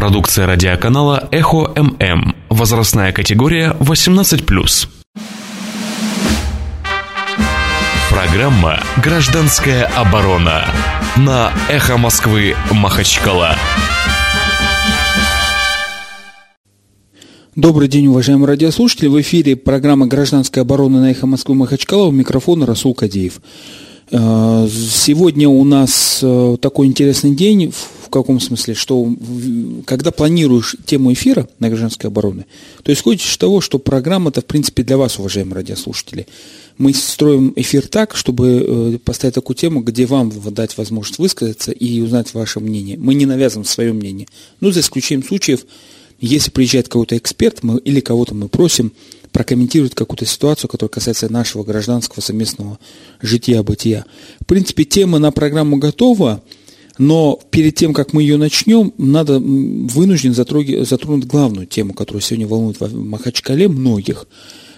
Продукция радиоканала «Эхо ММ». Возрастная категория 18+. Программа «Гражданская оборона» на «Эхо Москвы» Махачкала. Добрый день, уважаемые радиослушатели. В эфире программа «Гражданская оборона» на «Эхо Москвы» Махачкала. У микрофона Расул Кадеев. Э, сегодня у нас э, такой интересный день, в каком смысле, что когда планируешь тему эфира на гражданской обороны, то исходишь из того, что программа-то, в принципе, для вас, уважаемые радиослушатели. Мы строим эфир так, чтобы э, поставить такую тему, где вам дать возможность высказаться и узнать ваше мнение. Мы не навязываем свое мнение. Ну, за исключением случаев, если приезжает какой-то эксперт мы, или кого-то мы просим прокомментировать какую-то ситуацию, которая касается нашего гражданского совместного жития-бытия. В принципе, тема на программу готова, но перед тем, как мы ее начнем, надо вынужден затронуть, затронуть главную тему, которая сегодня волнует в Махачкале многих.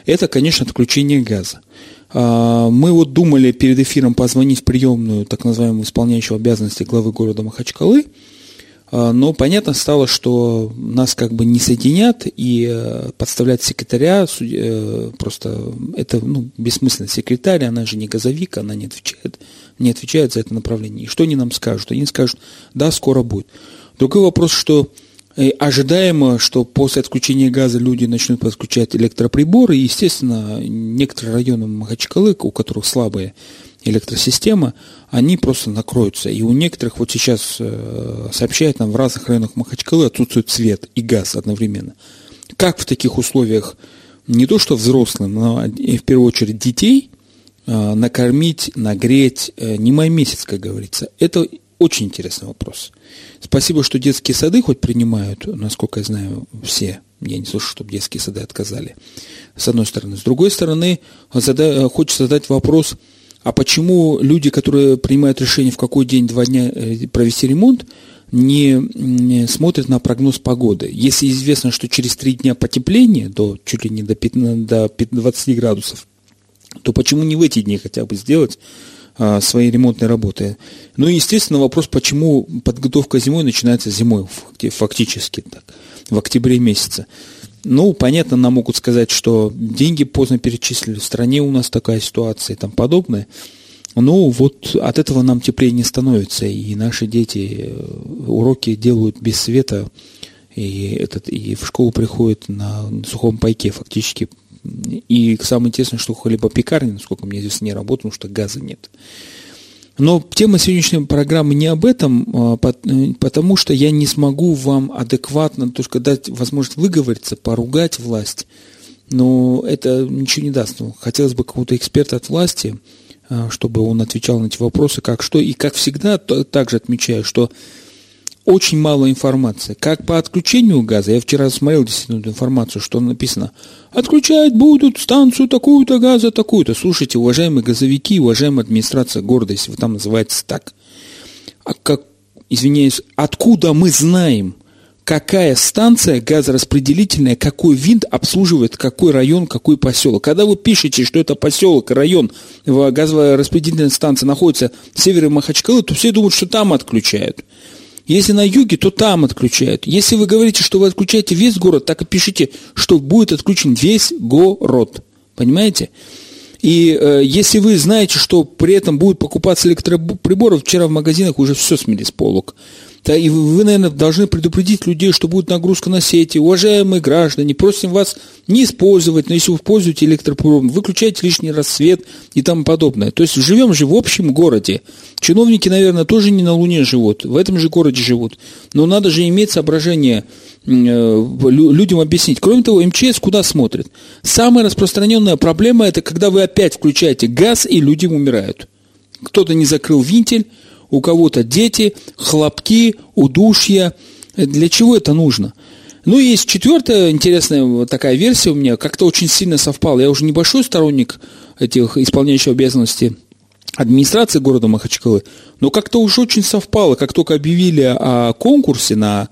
Это, конечно, отключение газа. А, мы вот думали перед эфиром позвонить в приемную так называемую исполняющую обязанности главы города Махачкалы – а, но понятно стало, что нас как бы не соединят, и э, подставлять секретаря э, просто это ну, бессмысленно. Секретарь, она же не газовик, она не отвечает, не отвечает за это направление. И что они нам скажут? Они скажут, да, скоро будет. Другой вопрос, что э, ожидаемо, что после отключения газа люди начнут подключать электроприборы, и, естественно, некоторые районы Махачкалы, у которых слабые электросистема, они просто накроются. И у некоторых вот сейчас э, сообщают нам в разных районах Махачкалы отсутствует свет и газ одновременно. Как в таких условиях не то что взрослым, но и в первую очередь детей накормить, нагреть, э, не мой месяц, как говорится. Это очень интересный вопрос. Спасибо, что детские сады хоть принимают, насколько я знаю, все. Я не слышу, чтобы детские сады отказали. С одной стороны. С другой стороны, зада... хочется задать вопрос – а почему люди, которые принимают решение в какой день, два дня э, провести ремонт, не смотрят на прогноз погоды. Если известно, что через три дня потепление, до, чуть ли не до, 15, до 20 градусов, то почему не в эти дни хотя бы сделать а, свои ремонтные работы? Ну и, естественно, вопрос, почему подготовка зимой начинается зимой, фактически так, в октябре месяце. Ну, понятно, нам могут сказать, что деньги поздно перечислили, в стране у нас такая ситуация и тому подобное. Ну, вот от этого нам теплее не становится, и наши дети э, уроки делают без света, и, этот, и в школу приходят на сухом пайке фактически. И самое интересное, что хлебопекарни, насколько мне известно, не работают, потому что газа нет. Но тема сегодняшней программы не об этом, а, э, потому что я не смогу вам адекватно только дать возможность выговориться, поругать власть. Но это ничего не даст. Ну, хотелось бы какого-то эксперта от власти, а, чтобы он отвечал на эти вопросы, как что. И как всегда, также отмечаю, что очень мало информации. Как по отключению газа, я вчера смотрел действительно эту информацию, что написано, отключать будут станцию такую-то газа, такую-то. Слушайте, уважаемые газовики, уважаемая администрация города, если вы там называетесь так, а как, извиняюсь, откуда мы знаем, какая станция газораспределительная, какой винт обслуживает какой район, какой поселок. Когда вы пишете, что это поселок, район, газовая распределительная станция находится в севере Махачкалы, то все думают, что там отключают. Если на юге, то там отключают. Если вы говорите, что вы отключаете весь город, так и пишите, что будет отключен весь город. Понимаете? И э, если вы знаете, что при этом будет покупаться электроприборы, вчера в магазинах уже все смели с полок. Да, и вы, наверное, должны предупредить людей, что будет нагрузка на сети. Уважаемые граждане, просим вас не использовать, но если вы используете электропровод, выключайте лишний раз свет и тому подобное. То есть живем же в общем городе. Чиновники, наверное, тоже не на Луне живут, в этом же городе живут. Но надо же иметь соображение э, людям объяснить. Кроме того, МЧС куда смотрит? Самая распространенная проблема – это когда вы опять включаете газ, и люди умирают. Кто-то не закрыл винтель, у кого-то дети, хлопки, удушья. Для чего это нужно? Ну, и есть четвертая интересная такая версия у меня, как-то очень сильно совпала. Я уже небольшой сторонник этих исполняющих обязанности администрации города Махачкалы, но как-то уж очень совпало, как только объявили о конкурсе на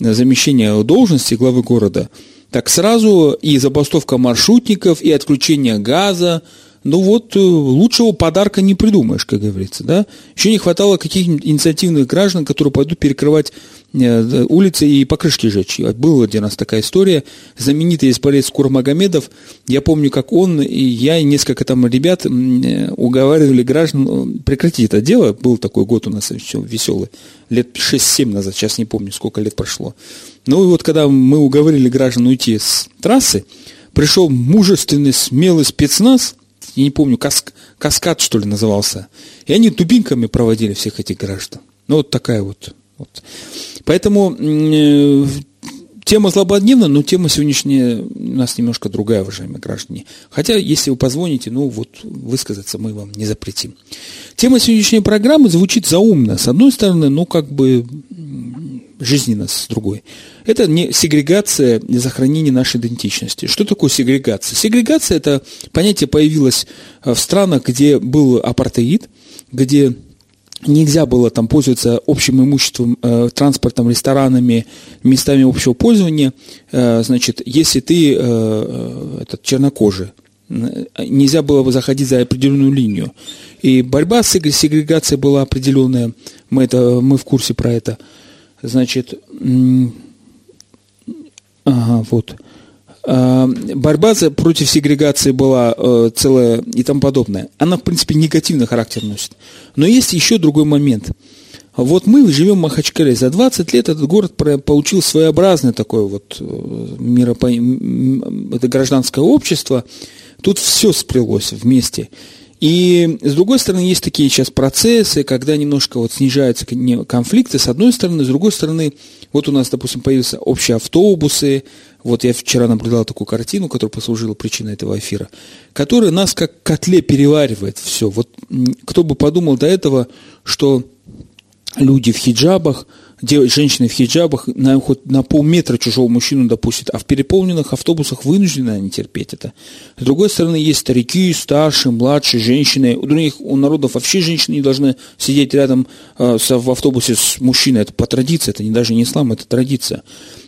замещение должности главы города, так сразу и забастовка маршрутников, и отключение газа, ну вот э, лучшего подарка не придумаешь, как говорится, да. Еще не хватало каких-нибудь инициативных граждан, которые пойдут перекрывать э, улицы и покрышки жечь. Была у нас такая история. Знаменитый исполец Курмагомедов, я помню, как он и я, и несколько там ребят э, уговаривали граждан прекратить это дело. Был такой год у нас еще веселый, лет 6-7 назад, сейчас не помню, сколько лет прошло. Ну и вот когда мы уговорили граждан уйти с трассы, пришел мужественный, смелый спецназ, я не помню, каск, каскад, что ли, назывался, и они дубинками проводили всех этих граждан. Ну, вот такая вот. вот. Поэтому э, тема злободневна, но тема сегодняшняя у нас немножко другая, уважаемые граждане. Хотя, если вы позвоните, ну вот, высказаться мы вам не запретим. Тема сегодняшней программы звучит заумно. С одной стороны, ну, как бы жизненно с другой. Это не сегрегация, не сохранение нашей идентичности. Что такое сегрегация? Сегрегация – это понятие появилось э, в странах, где был апартеид, где нельзя было там пользоваться общим имуществом, э, транспортом, ресторанами, местами общего пользования. Э, значит, если ты э, э этот, чернокожий, нельзя было бы заходить за определенную линию. И борьба с сегрегацией была определенная, мы, это, мы в курсе про это. Значит, ага, вот. А, борьба против сегрегации была э, целая и тому подобное. Она, в принципе, негативный характер носит. Но есть еще другой момент. Вот мы живем в Махачкале. За 20 лет этот город получил своеобразное такое вот э, миропо... это гражданское общество. Тут все сплелось вместе. И с другой стороны, есть такие сейчас процессы, когда немножко вот снижаются конфликты, с одной стороны, с другой стороны, вот у нас, допустим, появились общие автобусы, вот я вчера наблюдал такую картину, которая послужила причиной этого эфира, которая нас как котле переваривает все. Вот кто бы подумал до этого, что люди в хиджабах – женщины в хиджабах на, хоть на полметра чужого мужчину допустят, а в переполненных автобусах вынуждены они терпеть это. С другой стороны, есть старики, старшие, младшие, женщины. У других у народов вообще женщины не должны сидеть рядом э, с, в автобусе с мужчиной. Это по традиции, это не, даже не ислам, это традиция.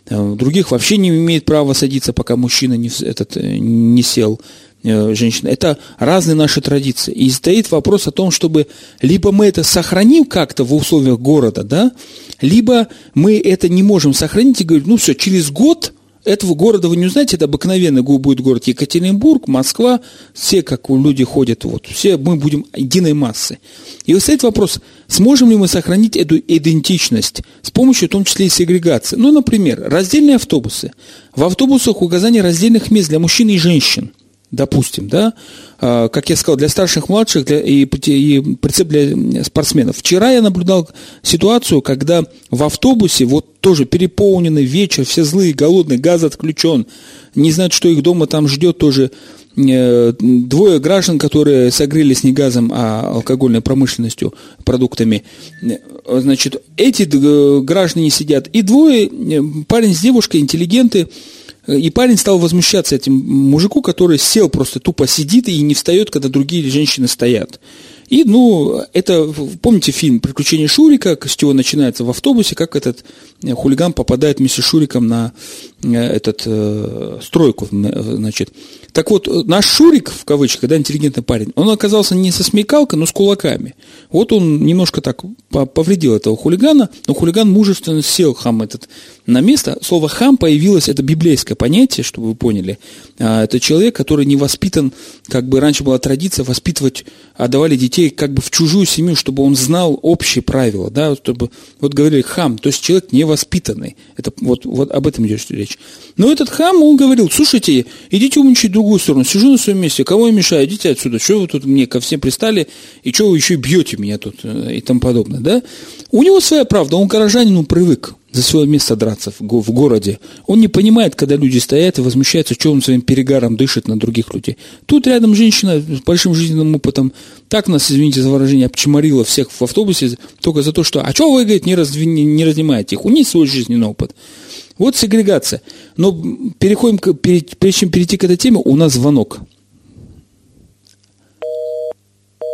Э, других вообще не имеет права садиться, пока мужчина не, этот, э, не сел. Э, женщина. Это разные наши традиции. И стоит вопрос о том, чтобы либо мы это сохраним как-то в условиях города, да, либо мы это не можем сохранить и говорить, ну все, через год этого города вы не узнаете, это обыкновенный будет город Екатеринбург, Москва, все, как люди ходят, вот, все мы будем единой массы. И вот стоит вопрос, сможем ли мы сохранить эту идентичность с помощью, в том числе и сегрегации. Ну, например, раздельные автобусы. В автобусах указание раздельных мест для мужчин и женщин допустим, да, а, как я сказал, для старших, младших для, и, и прицеп для спортсменов. Вчера я наблюдал ситуацию, когда в автобусе, вот тоже переполненный вечер, все злые, голодные, газ отключен, не знают, что их дома там ждет тоже э, двое граждан, которые согрелись не газом, а алкогольной промышленностью, продуктами. Значит, эти граждане сидят, и двое, э, парень с девушкой, интеллигенты, и парень стал возмущаться этим мужику, который сел просто тупо сидит и не встает, когда другие женщины стоят. И, ну, это, помните фильм «Приключения Шурика», с чего начинается в автобусе, как этот э, хулиган попадает вместе с Шуриком на этот, э, стройку, значит. Так вот, наш Шурик, в кавычках, да, интеллигентный парень, он оказался не со смекалкой, но с кулаками. Вот он немножко так повредил этого хулигана, но хулиган мужественно сел, хам этот, на место. Слово «хам» появилось, это библейское понятие, чтобы вы поняли. А, это человек, который не воспитан, как бы раньше была традиция воспитывать, отдавали детей как бы в чужую семью, чтобы он знал общие правила, да, чтобы, вот говорили «хам», то есть человек невоспитанный. Это вот, вот об этом идет речь. Но этот хам, он говорил, слушайте, идите умничать в другую сторону, сижу на своем месте, кого я мешаю, идите отсюда, что вы тут мне ко всем пристали, и что вы еще бьете меня тут, э, и тому подобное, да? У него своя правда, он горожанин, он привык за свое место драться в, городе. Он не понимает, когда люди стоят и возмущаются, что он своим перегаром дышит на других людей. Тут рядом женщина с большим жизненным опытом так нас, извините за выражение, обчморила всех в автобусе только за то, что «а что вы, говорит, не, раз, не, не разнимаете их? У них свой жизненный опыт». Вот сегрегация. Но переходим, к, прежде чем перейти к этой теме, у нас звонок.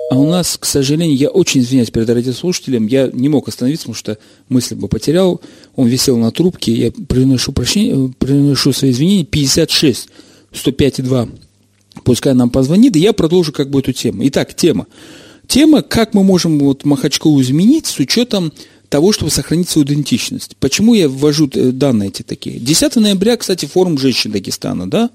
А у нас, к сожалению, я очень извиняюсь перед радиослушателем, я не мог остановиться, потому что мысль бы потерял. Он висел на трубке, я приношу, прощение, приношу свои извинения. 56 105,2. Пускай нам позвонит, и я продолжу как бы эту тему. Итак, тема. Тема, как мы можем вот Махачкову изменить с учетом того, чтобы сохранить свою идентичность. Почему я ввожу э, данные эти такие? 10 ноября, кстати, форум женщин Дагестана, да,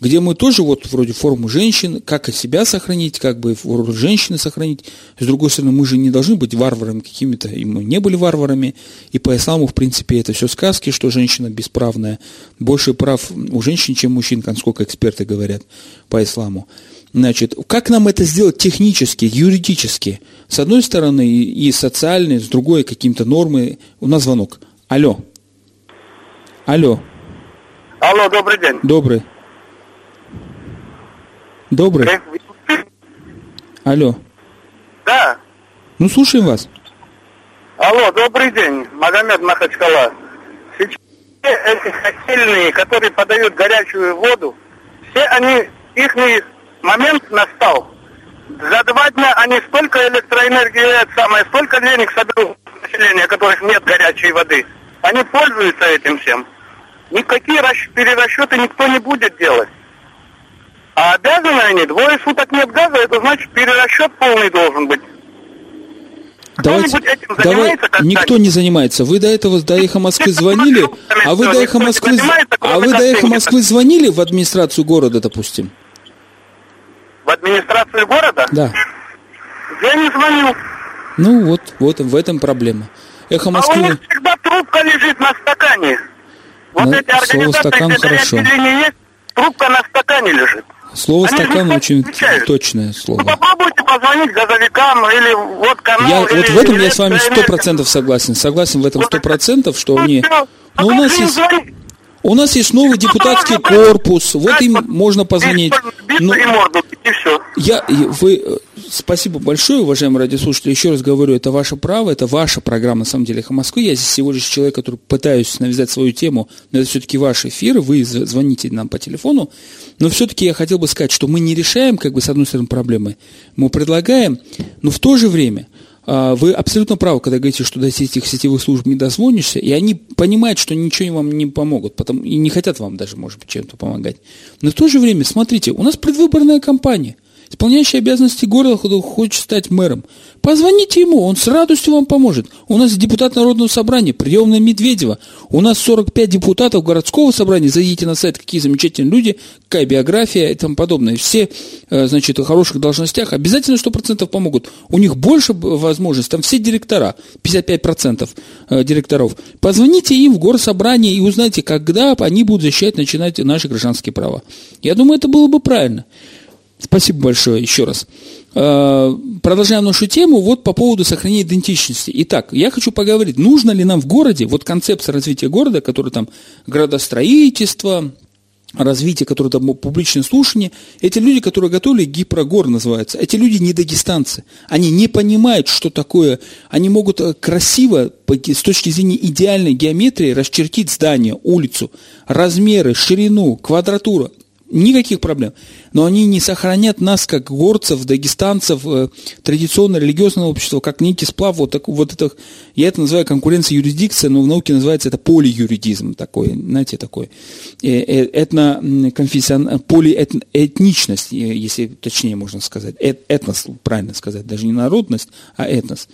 где мы тоже вот вроде форуму женщин, как себя сохранить, как бы роль женщины сохранить. С другой стороны, мы же не должны быть варварами какими-то, и мы не были варварами, и по исламу, в принципе, это все сказки, что женщина бесправная. Больше прав у женщин, чем мужчин, сколько эксперты говорят по исламу. Значит, как нам это сделать технически, юридически? С одной стороны, и социальные, с другой, какими-то нормы. У нас звонок. Алло. Алло. Алло, добрый день. Добрый. Добрый. Алло. Да. Ну, слушаем вас. Алло, добрый день. Магомед Махачкала. Сейчас эти котельные, которые подают горячую воду, все они, их момент настал. За два дня они столько электроэнергии, самое, столько денег соберут населения, которых нет горячей воды. Они пользуются этим всем. Никакие перерасчеты никто не будет делать. А обязаны они, двое суток нет газа, это значит перерасчет полный должен быть. Давайте, давай, никто не занимается. Вы до этого до Эхо Москвы звонили, а вы до Эхо Москвы, а вы до Эхо Москвы звонили в администрацию города, допустим? В администрацию города? Да. Я не звонил. Ну вот, вот в этом проблема. Эхо Москвы... А у них всегда трубка лежит на стакане. Вот на, эти организации, стакан хорошо. есть, трубка на стакане лежит. Слово Они стакан очень отвечают. точное слово. Ну, попробуйте позвонить газовикам или вот канал. Я, или, вот в этом я с вами сто процентов согласен. Согласен в этом сто процентов, что они... Но ну, у нас есть... У нас есть новый депутатский корпус, вот им можно позвонить. Но я, вы, спасибо большое, уважаемые радиослушатели. Еще раз говорю, это ваше право, это ваша программа, на самом деле, «Эхо Москвы». Я здесь всего лишь человек, который пытаюсь навязать свою тему, но это все-таки ваш эфир, вы звоните нам по телефону. Но все-таки я хотел бы сказать, что мы не решаем, как бы, с одной стороны, проблемы, мы предлагаем, но в то же время – вы абсолютно правы, когда говорите, что до этих сетевых служб не дозвонишься, и они понимают, что ничего вам не помогут, потом, и не хотят вам даже, может быть, чем-то помогать. Но в то же время, смотрите, у нас предвыборная кампания. Исполняющий обязанности города хочет стать мэром. Позвоните ему, он с радостью вам поможет. У нас депутат Народного собрания, приемная Медведева. У нас 45 депутатов городского собрания. Зайдите на сайт, какие замечательные люди, какая биография и тому подобное. Все, э, значит, в хороших должностях обязательно 100% помогут. У них больше возможностей, там все директора, 55% э, директоров. Позвоните им в горсобрание и узнайте, когда они будут защищать, начинать наши гражданские права. Я думаю, это было бы правильно. Спасибо большое еще раз. Э, продолжаем нашу тему вот по поводу сохранения идентичности. Итак, я хочу поговорить, нужно ли нам в городе, вот концепция развития города, который там градостроительство, развитие, которое там публичное слушание, эти люди, которые готовили гипрогор называется, эти люди не дагестанцы. Они не понимают, что такое. Они могут э, красиво, с точки зрения идеальной геометрии, расчертить здание, улицу, размеры, ширину, квадратуру. Никаких проблем. Но они не сохранят нас, как горцев, дагестанцев, э, традиционно религиозного общества, как некий сплав вот, так, вот это, я это называю конкуренция юрисдикция, но в науке называется это полиюридизм такой, знаете, такой, э, э, этно, полиэтничность, если точнее можно сказать, этнос, правильно сказать, даже не народность, а этнос.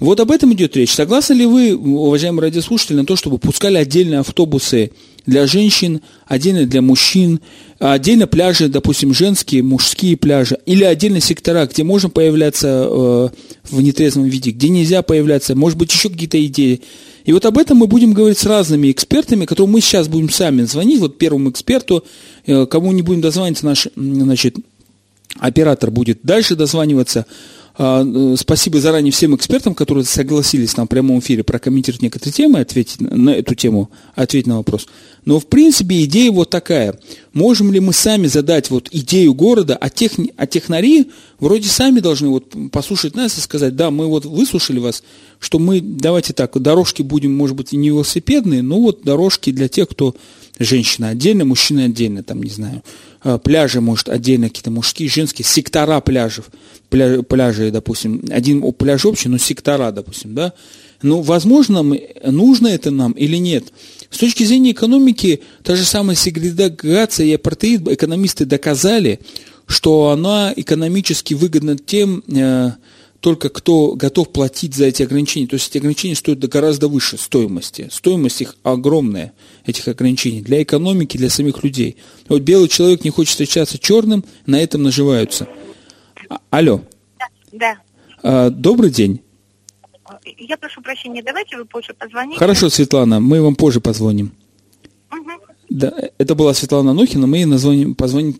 Вот об этом идет речь. Согласны ли вы, уважаемые радиослушатели, на то, чтобы пускали отдельные автобусы для женщин, отдельно для мужчин, отдельно пляжи, допустим, женские, мужские пляжи, или отдельно сектора, где можно появляться э, в нетрезвом виде, где нельзя появляться, может быть, еще какие-то идеи. И вот об этом мы будем говорить с разными экспертами, которым мы сейчас будем сами звонить, вот первому эксперту, э, кому не будем дозваниваться, наш, значит, оператор будет дальше дозваниваться, спасибо заранее всем экспертам, которые согласились нам в прямом эфире прокомментировать некоторые темы, ответить на эту тему, ответить на вопрос. Но в принципе идея вот такая. Можем ли мы сами задать вот идею города, а, тех, а технари вроде сами должны вот послушать нас и сказать, да, мы вот выслушали вас, что мы, давайте так, дорожки будем, может быть, не велосипедные, но вот дорожки для тех, кто женщина отдельно, мужчина отдельно, там, не знаю, а, пляжи, может, отдельно какие-то мужские, женские, сектора пляжев, пля, пляжи, допустим, один пляж общий, но сектора, допустим, да, ну, возможно, нужно это нам или нет. С точки зрения экономики, та же самая сегрегация и апартеид, экономисты доказали, что она экономически выгодна тем, э, только кто готов платить за эти ограничения. То есть эти ограничения стоят гораздо выше стоимости. Стоимость их огромная, этих ограничений, для экономики, для самих людей. Вот белый человек не хочет встречаться черным, на этом наживаются. А, алло. Да. А, добрый день. Я прошу прощения, давайте вы позже позвоните. Хорошо, Светлана, мы вам позже позвоним. Да, это была Светлана Анохина, мы ей назвоним, позвоним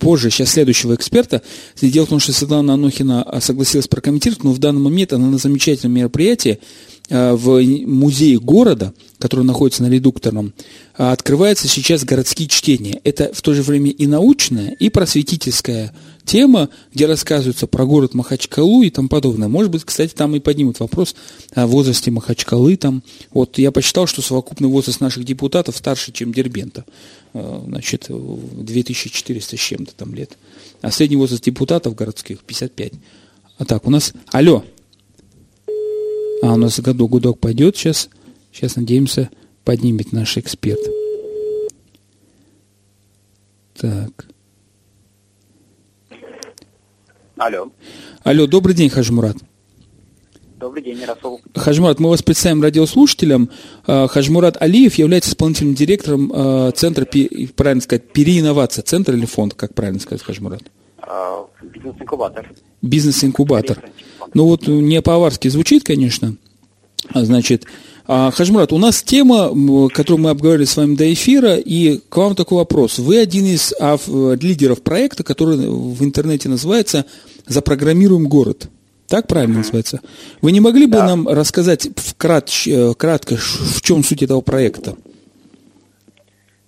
позже, сейчас следующего эксперта. Дело в том, что Светлана Анохина а, согласилась прокомментировать, но в данный момент она на замечательном мероприятии а, в музее города, который находится на редукторном, а, открывается сейчас городские чтения. Это в то же время и научное, и просветительское тема, где рассказывается про город Махачкалу и тому подобное. Может быть, кстати, там и поднимут вопрос о возрасте Махачкалы. Там. Вот я посчитал, что совокупный возраст наших депутатов старше, чем Дербента. Э, значит, 2400 с чем-то там лет. А средний возраст депутатов городских 55. А так, у нас... Алло! А, у нас году гудок пойдет сейчас. Сейчас, надеемся, поднимет наш эксперт. Так. Алло. Алло, добрый день, Хажмурат. Добрый день, Расул. Хажмурат, мы вас представим радиослушателям. А, Хажмурат Алиев является исполнительным директором а, Центра, правильно сказать, переинновация. Центр или фонд, как правильно сказать, Хажмурат? А, бизнес-инкубатор. Бизнес-инкубатор. Ну вот не по-аварски звучит, конечно. Значит, Хажмурат, у нас тема, которую мы обговорили с вами до эфира, и к вам такой вопрос. Вы один из лидеров проекта, который в интернете называется «Запрограммируем город». Так правильно mm-hmm. называется? Вы не могли бы да. нам рассказать вкрат, э, кратко, в чем суть этого проекта?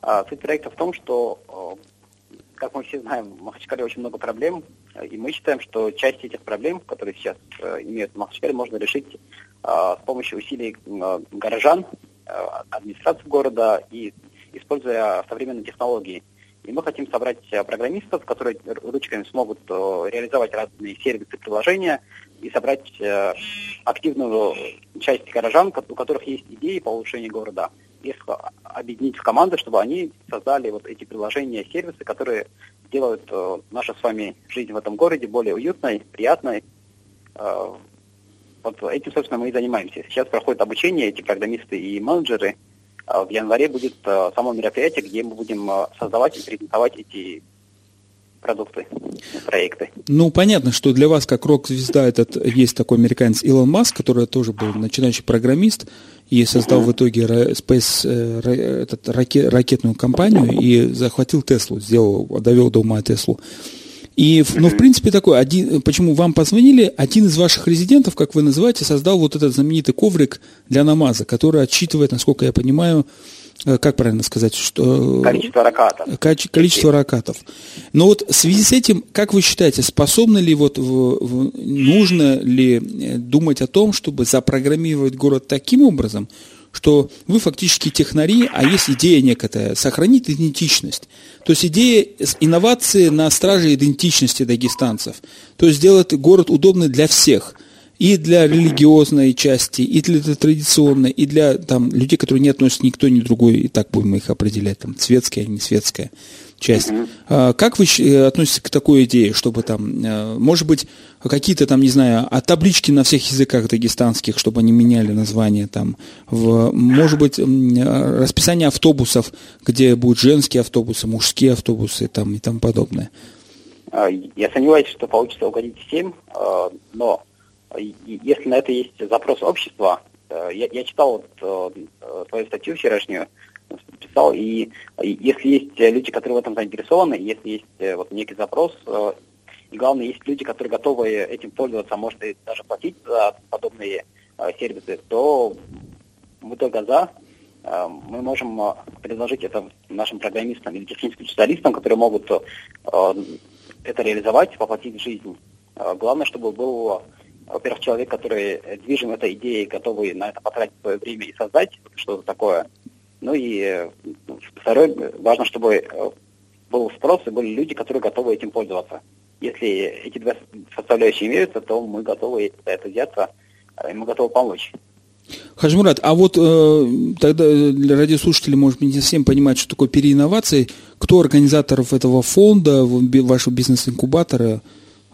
А, суть проекта в том, что, э, как мы все знаем, в Махачкале очень много проблем, и мы считаем, что часть этих проблем, которые сейчас э, имеют в Махачкале, можно решить с помощью усилий горожан, администрации города и используя современные технологии. И мы хотим собрать программистов, которые ручками смогут реализовать разные сервисы, приложения, и собрать э, активную часть горожан, у которых есть идеи по улучшению города, их объединить в команды, чтобы они создали вот эти приложения, сервисы, которые делают э, нашу с вами жизнь в этом городе более уютной, приятной. Вот этим, собственно, мы и занимаемся. Сейчас проходит обучение, эти программисты и менеджеры. Э, в январе будет э, само мероприятие, где мы будем э, создавать и презентовать эти продукты, проекты. Ну, понятно, что для вас, как рок-звезда, этот есть такой американец Илон Маск, который тоже был начинающий программист и создал uh-huh. в итоге Space, э, этот, ракет, ракетную компанию и захватил Теслу, сделал, довел до ума Теслу. И, ну, в принципе, такой, один, почему вам позвонили, один из ваших резидентов, как вы называете, создал вот этот знаменитый коврик для намаза, который отсчитывает, насколько я понимаю, Э, как правильно сказать, что... Э, количество ракатов. Количество ракатов. Но вот в связи с этим, как вы считаете, способны ли, вот, в, в, нужно ли э, думать о том, чтобы запрограммировать город таким образом, что вы фактически технари, а есть идея некая, сохранить идентичность. То есть идея инновации на страже идентичности дагестанцев. То есть сделать город удобный для всех – и для религиозной части, и для традиционной, и для там, людей, которые не относятся ни к той, ни другой, и так будем их определять, там, светская, не светская часть. А, как вы э, относитесь к такой идее, чтобы там, э, может быть, какие-то там, не знаю, а таблички на всех языках дагестанских, чтобы они меняли название там, в, может быть, расписание автобусов, где будут женские автобусы, мужские автобусы там, и тому подобное? А, я сомневаюсь, что получится угодить всем, а, но если на это есть запрос общества, э, я, я читал вот, э, твою статью вчерашнюю, писал, и если есть люди, которые в этом заинтересованы, если есть э, вот некий запрос, и главное, есть люди, которые готовы этим пользоваться, может и даже платить за подобные сервисы, то мы только за. Мы можем предложить это нашим программистам или техническим специалистам, которые могут это реализовать, воплотить в жизнь. Главное, чтобы был во-первых, человек, который движим этой идеей, готовый на это потратить свое время и создать что-то такое. Ну и ну, второе, важно, чтобы э, был спрос и были люди, которые готовы этим пользоваться. Если эти две составляющие имеются, то мы готовы за это взяться, э, и мы готовы помочь. Хажмурат, а вот э, тогда для радиослушателей, может быть, не совсем понимать, что такое переинновации. Кто организаторов этого фонда, вашего бизнес-инкубатора?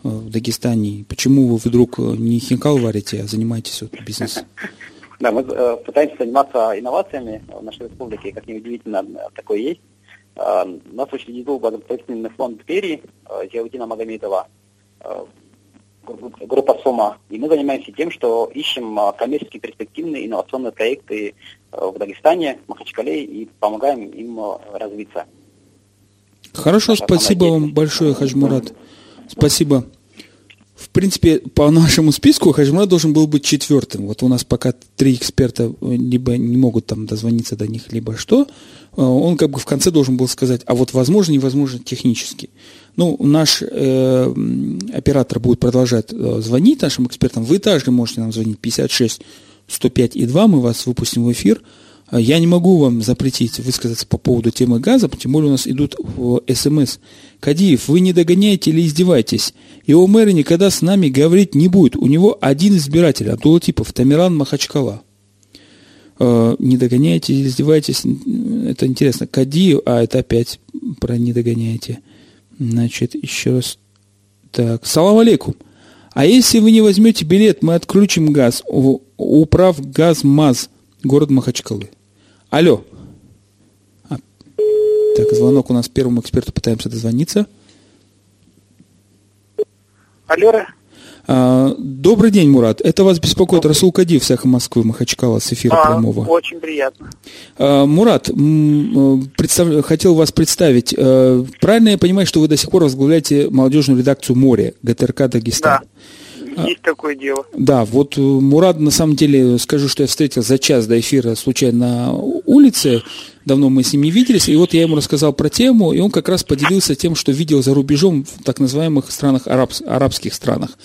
в Дагестане? Почему вы вдруг не хинкал варите, а занимаетесь вот бизнесом? Да, мы э, пытаемся заниматься инновациями в нашей республике, как неудивительно, такое есть. Э, нас учредил благотворительный фонд Твери э, Зиаудина Магомедова, э, группа СОМА. И мы занимаемся тем, что ищем э, коммерчески перспективные инновационные проекты э, в Дагестане, Махачкале и помогаем им э, развиться. Хорошо, спасибо вам большое, Хаджмурат. Спасибо. Принципе, по нашему списку Хаджмурат должен был быть четвертым. Вот у нас пока три эксперта либо не могут там дозвониться до них, либо что. Э, он как бы в конце должен был сказать, а вот возможно, невозможно технически. Ну, наш э, оператор будет продолжать э, звонить нашим экспертам. Вы также можете нам звонить 56 105 и 2, мы вас выпустим в эфир. А я не могу вам запретить высказаться по поводу темы газа, тем более у нас идут в СМС. Кадиев, вы не догоняете или издеваетесь? Его мэр никогда с нами говорить не будет. У него один избиратель, Абдулатипов, Тамиран Махачкала. Э, не догоняете или издеваетесь? Это интересно. Кадиев, а это опять про не догоняете. Значит, еще раз. Так, салам алейкум. А если вы не возьмете билет, мы отключим газ. Управ газ МАЗ, город Махачкалы. Алло. А. Так, звонок у нас первому эксперту пытаемся дозвониться. Алло. А, добрый день, Мурат. Это вас беспокоит добрый. Расул Кадив с «Эхо Москвы» Махачкала с эфира а, прямого. Очень приятно. А, Мурат, представ... хотел вас представить. А, правильно я понимаю, что вы до сих пор возглавляете молодежную редакцию «Море» ГТРК Дагестан? Да. Есть такое дело. Да, вот э, Мурат, на самом деле, скажу, что я встретил за час до эфира случайно на улице, давно мы с ним не виделись, и вот я ему рассказал про тему, и он как раз поделился тем, что видел за рубежом в так называемых странах, арабс, арабских странах.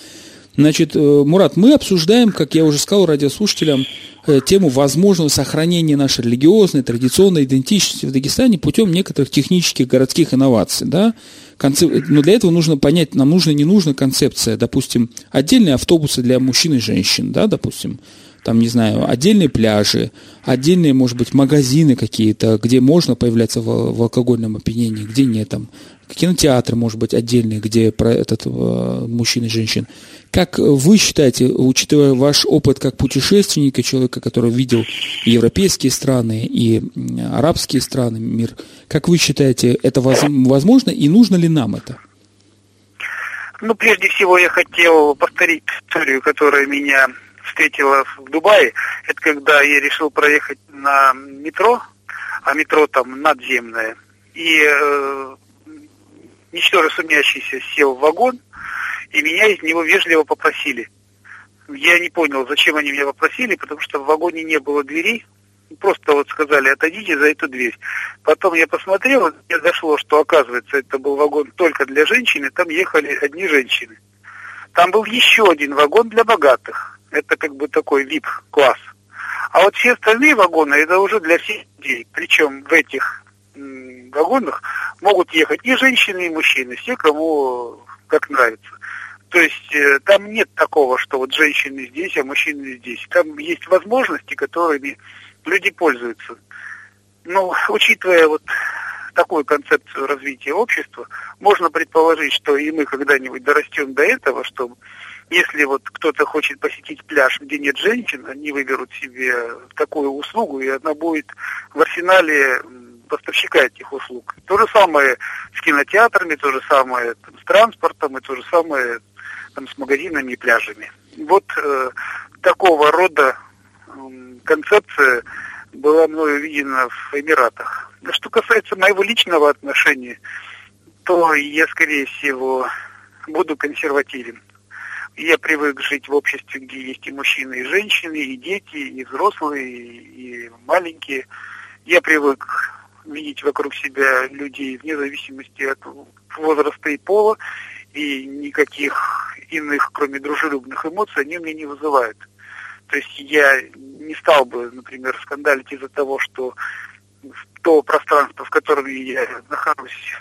Значит, э, Мурат, мы обсуждаем, как я уже сказал радиослушателям, э, тему возможного сохранения нашей религиозной, традиционной идентичности в Дагестане путем некоторых технических городских инноваций. Да? Концеп... Но для этого нужно понять, нам нужно, не нужна концепция, допустим, отдельные автобусы для мужчин и женщин, да, допустим, там, не знаю, отдельные пляжи, отдельные, может быть, магазины какие-то, где можно появляться в, в алкогольном опьянении, где нет, там, кинотеатры, может быть, отдельные, где про этот э, мужчин и женщин. Как вы считаете, учитывая ваш опыт как путешественника, человека, который видел европейские страны и арабские страны, мир, как вы считаете, это возможно и нужно ли нам это? Ну, прежде всего, я хотел повторить историю, которая меня встретила в Дубае. Это когда я решил проехать на метро, а метро там надземное. И э, ничтоже сумнящийся сел в вагон, и меня из него вежливо попросили. Я не понял, зачем они меня попросили, потому что в вагоне не было дверей, просто вот сказали, отойдите за эту дверь. Потом я посмотрел, мне дошло, что оказывается это был вагон только для женщин, и там ехали одни женщины. Там был еще один вагон для богатых. Это как бы такой VIP-класс. А вот все остальные вагоны это уже для всех людей. Причем в этих вагонах могут ехать и женщины, и мужчины, все, кому как нравится. То есть э, там нет такого, что вот женщины здесь, а мужчины здесь. Там есть возможности, которыми люди пользуются. Но учитывая вот такую концепцию развития общества, можно предположить, что и мы когда-нибудь дорастем до этого, что если вот кто-то хочет посетить пляж, где нет женщин, они выберут себе такую услугу, и она будет в арсенале поставщика этих услуг. То же самое с кинотеатрами, то же самое там, с транспортом, и то же самое там, с магазинами и пляжами. Вот э, такого рода э, концепция была мною видена в Эмиратах. Что касается моего личного отношения, то я, скорее всего, буду консервативен. Я привык жить в обществе, где есть и мужчины, и женщины, и дети, и взрослые, и маленькие. Я привык видеть вокруг себя людей вне зависимости от возраста и пола, и никаких иных, кроме дружелюбных эмоций, они мне не вызывают. То есть я не стал бы, например, скандалить из-за того, что то пространство, в котором я нахожусь,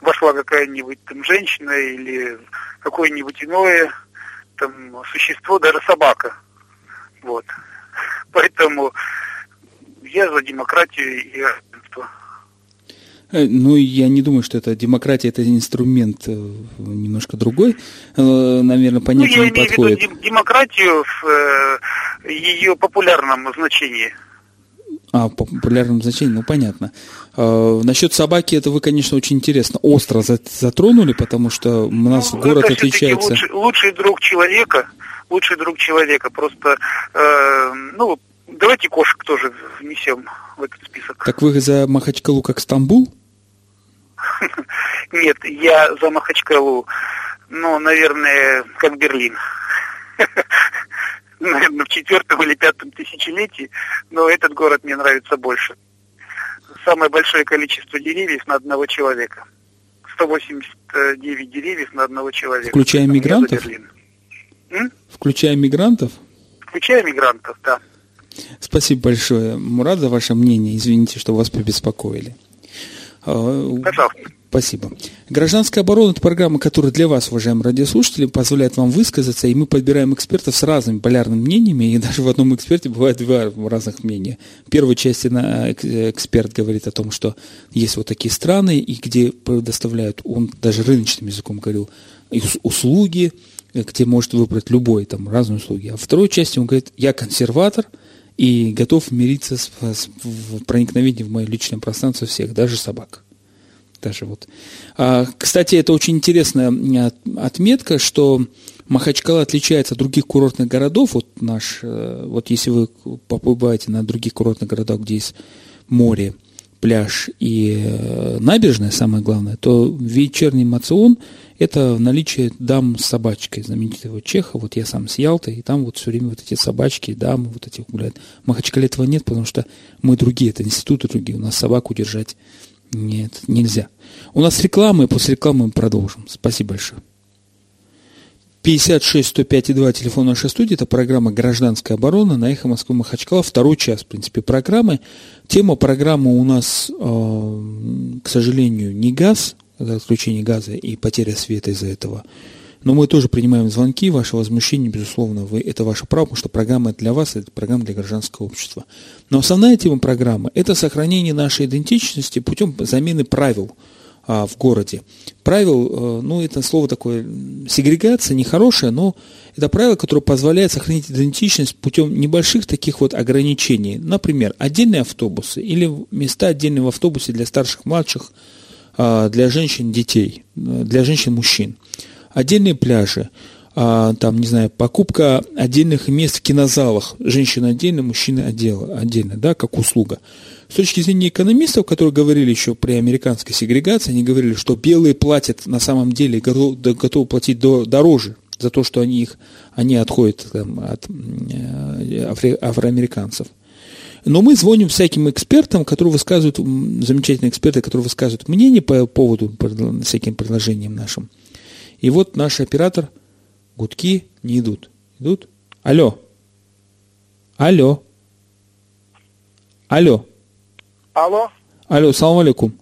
вошла какая-нибудь там женщина или какое-нибудь иное там существо, даже собака. Вот. Поэтому я за демократию и равенство. Э, ну, я не думаю, что это демократия, это инструмент э, немножко другой. Наверное, понятие ну, я не подходит. Я имею в виду демократию в ее популярном значении. А, по популярном значении, ну понятно. А, насчет собаки, это вы, конечно, очень интересно, остро затронули, потому что у нас ну, город это отличается. Лучший, лучший друг человека, лучший друг человека. Просто, э, ну, давайте кошек тоже внесем в этот список. Так вы за Махачкалу как Стамбул? Нет, я за Махачкалу, ну, наверное, как Берлин. Наверное, в четвертом или пятом тысячелетии, но этот город мне нравится больше. Самое большое количество деревьев на одного человека. 189 деревьев на одного человека. Включая мигрантов? Включая мигрантов? Включая мигрантов, да. Спасибо большое, Мурат, за ваше мнение. Извините, что вас побеспокоили. Пожалуйста. Спасибо. Гражданская оборона – это программа, которая для вас, уважаемые радиослушатели, позволяет вам высказаться, и мы подбираем экспертов с разными полярными мнениями, и даже в одном эксперте бывает два разных мнения. В первой части эксперт говорит о том, что есть вот такие страны, и где предоставляют, он даже рыночным языком говорил, услуги, где может выбрать любой, там, разные услуги. А второй части он говорит, я консерватор – и готов мириться с, с в проникновении в мое личное пространство всех, даже собак. Даже вот. А, кстати, это очень интересная отметка, что Махачкала отличается от других курортных городов. Вот наш, э, вот если вы побываете на других курортных городах, где есть море, пляж и э, набережная, самое главное, то вечерний мацион – это наличие дам с собачкой, знаменитого Чеха. Вот я сам с Ялты, и там вот все время вот эти собачки, дамы вот эти гуляют. В Махачкале этого нет, потому что мы другие, это институты другие, у нас собаку держать нет, нельзя. У нас реклама, и после рекламы мы продолжим. Спасибо большое. 56 105 2 телефон нашей студии. Это программа «Гражданская оборона» на «Эхо Москвы Махачкала». Второй час, в принципе, программы. Тема программы у нас, э, к сожалению, не газ, отключение газа и потеря света из-за этого. Но мы тоже принимаем звонки, ваше возмущение, безусловно, вы, это ваше право, потому что программа для вас, это программа для гражданского общества. Но основная тема программы – это сохранение нашей идентичности путем замены правил – а, в городе. Правил, э, ну, это слово такое, сегрегация нехорошая, но это правило, которое позволяет сохранить идентичность путем небольших таких вот ограничений. Например, отдельные автобусы или места отдельные в автобусе для старших, младших, для женщин, детей, для женщин, мужчин. Отдельные пляжи, а, там, не знаю, покупка отдельных мест в кинозалах, женщины отдельно, мужчины отдельно, да, как услуга. С точки зрения экономистов, которые говорили еще при американской сегрегации, они говорили, что белые платят на самом деле, готовы, платить до, дороже за то, что они, их, они отходят там, от э, афроамериканцев. Но мы звоним всяким экспертам, которые высказывают, замечательные эксперты, которые высказывают мнение по поводу всяким предложениям нашим. И вот наш оператор, гудки не идут. Идут? Алло. Алло. Алло. Алло. Алло, салам алейкум.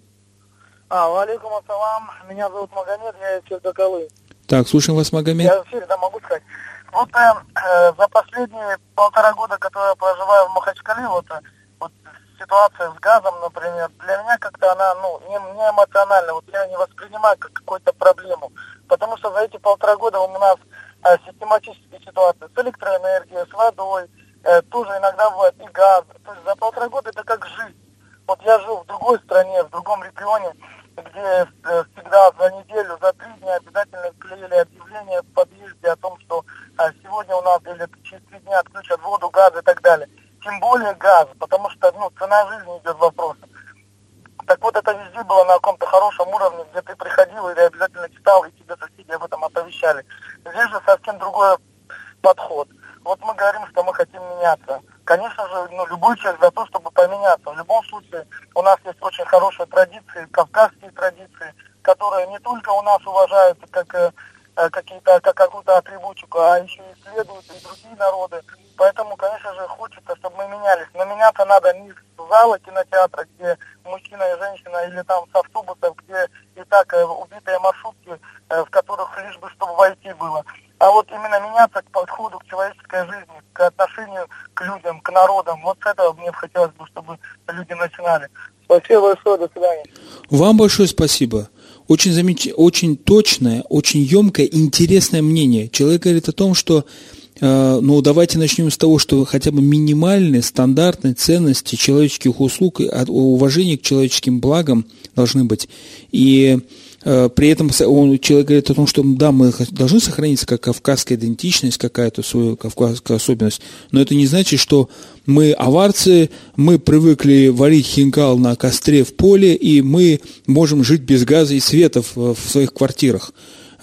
А, алейкум ассалам. Меня зовут Магомед, я из Чердокалы. Так, слушаем вас, Магомед. Я в эфире, да, могу сказать. Вот э, э, за последние полтора года, которые я проживаю в Махачкале, вот, э, вот ситуация с газом, например, для меня как-то она, ну, не, не эмоциональна, вот я не воспринимаю как какую-то проблему. Потому что за эти полтора года у нас э, систематические ситуации с электроэнергией, с водой, э, тоже иногда бывает и газ. То есть за полтора года это как жизнь. Вот я жил в другой стране, в другом регионе, где э, всегда за неделю, за три дня обязательно клеили объявление в подъезде о том, что а, сегодня у нас или через три дня отключат воду, газ и так далее. Тем более газ, потому что ну, цена жизни идет вопрос. Так вот, это везде было на каком-то хорошем уровне, где ты приходил или обязательно читал, и тебе соседи об этом оповещали. Здесь же совсем другой подход. Вот мы говорим, что мы хотим меняться. Конечно же, ну, любой человек за то, чтобы поменяться. В любом случае, у нас есть очень хорошие традиции, кавказские традиции, которые не только у нас уважаются как э, э какие-то, как какую-то атрибутику, а еще и исследуют и другие народы. Поэтому, конечно же, хочется, чтобы мы менялись. Но меняться надо не с зала кинотеатра, где мужчина и женщина, или там с автобусов, где и так э, убитые маршрутки, э, в которых лишь бы чтобы войти было а вот именно меняться к подходу к человеческой жизни, к отношению к людям, к народам. Вот с этого мне хотелось бы, чтобы люди начинали. Спасибо большое, до свидания. Вам большое спасибо. Очень, замеч... очень точное, очень емкое, интересное мнение. Человек говорит о том, что э, ну, давайте начнем с того, что хотя бы минимальные, стандартные ценности человеческих услуг, уважение к человеческим благам должны быть. И при этом он, человек говорит о том, что да, мы должны сохранить как кавказская идентичность, какая-то свою кавказскую особенность, но это не значит, что мы аварцы, мы привыкли варить хинкал на костре в поле, и мы можем жить без газа и света в, в своих квартирах.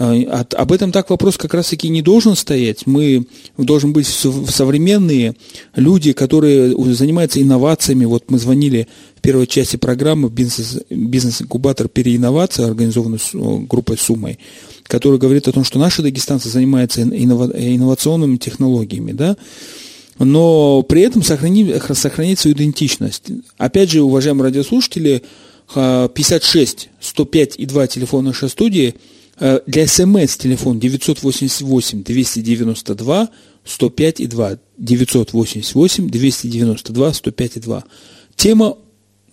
Э, об этом так вопрос как раз-таки не должен стоять. Мы должны быть современные люди, которые занимаются инновациями. Вот мы звонили в первой части программы бизнес, бизнес-инкубатор переинновации, организованный группой Сумой, который говорит о том, что наши дагестанцы занимаются инновационными технологиями, да, но при этом сохранить, сохранить свою идентичность. Опять же, уважаемые радиослушатели, 56 105 и 2 телефон нашей студии – для смс телефон 988 292 105 и 2. 988 292 105 и 2. Тема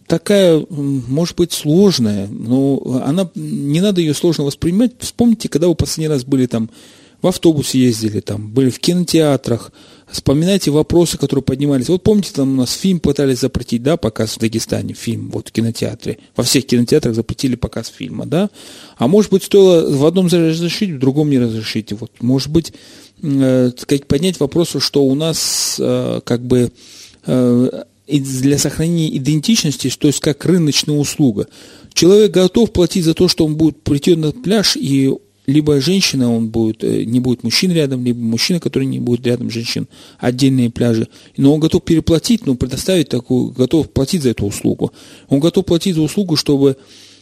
такая, может быть, сложная, но она, не надо ее сложно воспринимать. Вспомните, когда вы последний раз были там в автобусе ездили, там, были в кинотеатрах, вспоминайте вопросы, которые поднимались. Вот помните, там у нас фильм пытались запретить, да, показ в Дагестане, фильм, вот в кинотеатре. Во всех кинотеатрах запретили показ фильма, да. А может быть, стоило в одном разрешить, в другом не разрешить. Вот, может быть, э, поднять вопрос, что у нас э, как бы э, для сохранения идентичности, то есть как рыночная услуга. Человек готов платить за то, что он будет прийти на пляж и либо женщина, он будет, э, не будет мужчин рядом, либо мужчина, который не будет рядом женщин, отдельные пляжи. Но он готов переплатить, но предоставить такую, готов платить за эту услугу. Он готов платить за услугу, чтобы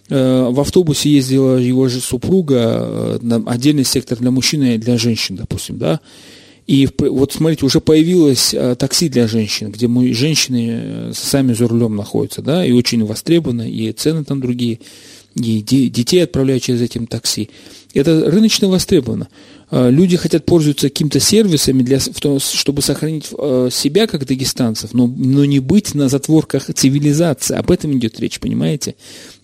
э, в автобусе ездила его же супруга, э, отдельный сектор для мужчин и для женщин, допустим, да. И вот смотрите, уже появилось такси для женщин, где мы, женщины сами за рулем находятся, да, и очень востребованы, и цены там другие, и детей отправляют через этим такси. Это рыночно востребовано. А, люди хотят пользоваться какими-то сервисами, для, чтобы сохранить а, себя как дагестанцев, но, но не быть на затворках цивилизации. Об этом идет речь, понимаете?